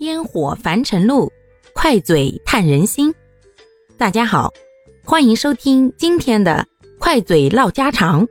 烟火凡尘路，快嘴探人心。大家好，欢迎收听今天的快嘴唠家常，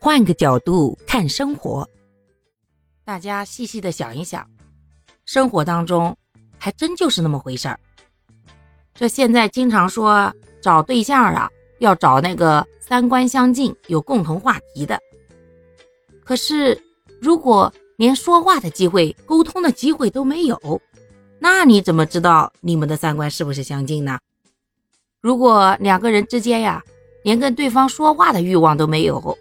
换个角度看生活。大家细细的想一想，生活当中还真就是那么回事儿。这现在经常说找对象啊，要找那个三观相近、有共同话题的。可是如果连说话的机会、沟通的机会都没有，那你怎么知道你们的三观是不是相近呢？如果两个人之间呀，连跟对方说话的欲望都没有，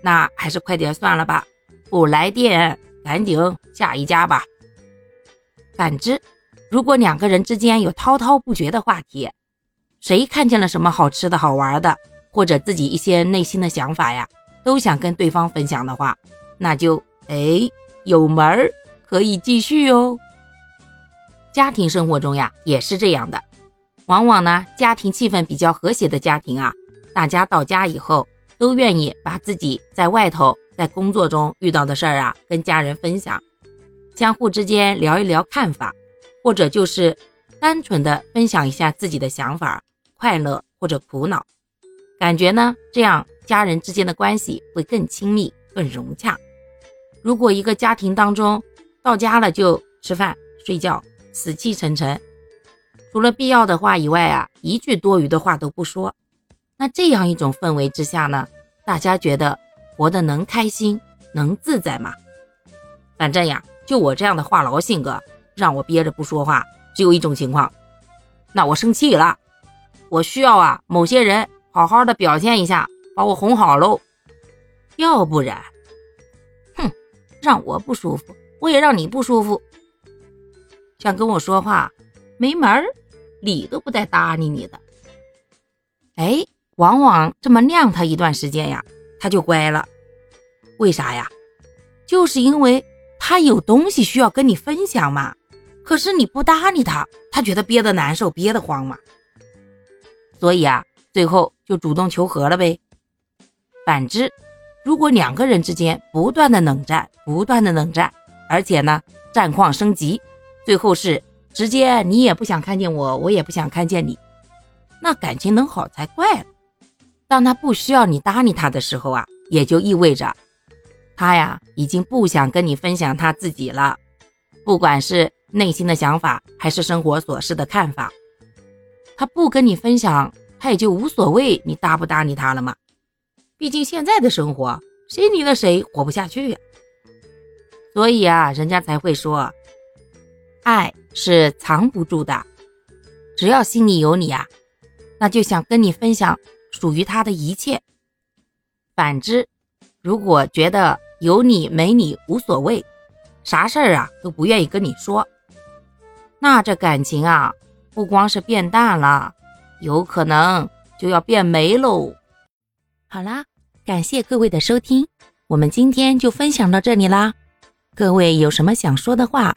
那还是快点算了吧，不来电，赶紧下一家吧。反之，如果两个人之间有滔滔不绝的话题，谁看见了什么好吃的好玩的，或者自己一些内心的想法呀，都想跟对方分享的话，那就哎。有门儿可以继续哦。家庭生活中呀，也是这样的。往往呢，家庭气氛比较和谐的家庭啊，大家到家以后都愿意把自己在外头在工作中遇到的事儿啊，跟家人分享，相互之间聊一聊看法，或者就是单纯的分享一下自己的想法、快乐或者苦恼。感觉呢，这样家人之间的关系会更亲密、更融洽。如果一个家庭当中到家了就吃饭睡觉，死气沉沉，除了必要的话以外啊，一句多余的话都不说，那这样一种氛围之下呢，大家觉得活得能开心能自在吗？反正呀，就我这样的话痨性格，让我憋着不说话，只有一种情况，那我生气了，我需要啊某些人好好的表现一下，把我哄好喽，要不然。哼让我不舒服，我也让你不舒服。想跟我说话，没门儿，理都不带搭理你的。哎，往往这么晾他一段时间呀，他就乖了。为啥呀？就是因为他有东西需要跟你分享嘛。可是你不搭理他，他觉得憋得难受，憋得慌嘛。所以啊，最后就主动求和了呗。反之。如果两个人之间不断的冷战，不断的冷战，而且呢战况升级，最后是直接你也不想看见我，我也不想看见你，那感情能好才怪了。当他不需要你搭理他的时候啊，也就意味着他呀已经不想跟你分享他自己了，不管是内心的想法还是生活琐事的看法，他不跟你分享，他也就无所谓你搭不搭理他了嘛。毕竟现在的生活，谁离了谁活不下去呀？所以啊，人家才会说，爱是藏不住的。只要心里有你啊，那就想跟你分享属于他的一切。反之，如果觉得有你没你无所谓，啥事儿啊都不愿意跟你说，那这感情啊，不光是变淡了，有可能就要变没喽。好啦，感谢各位的收听，我们今天就分享到这里啦。各位有什么想说的话，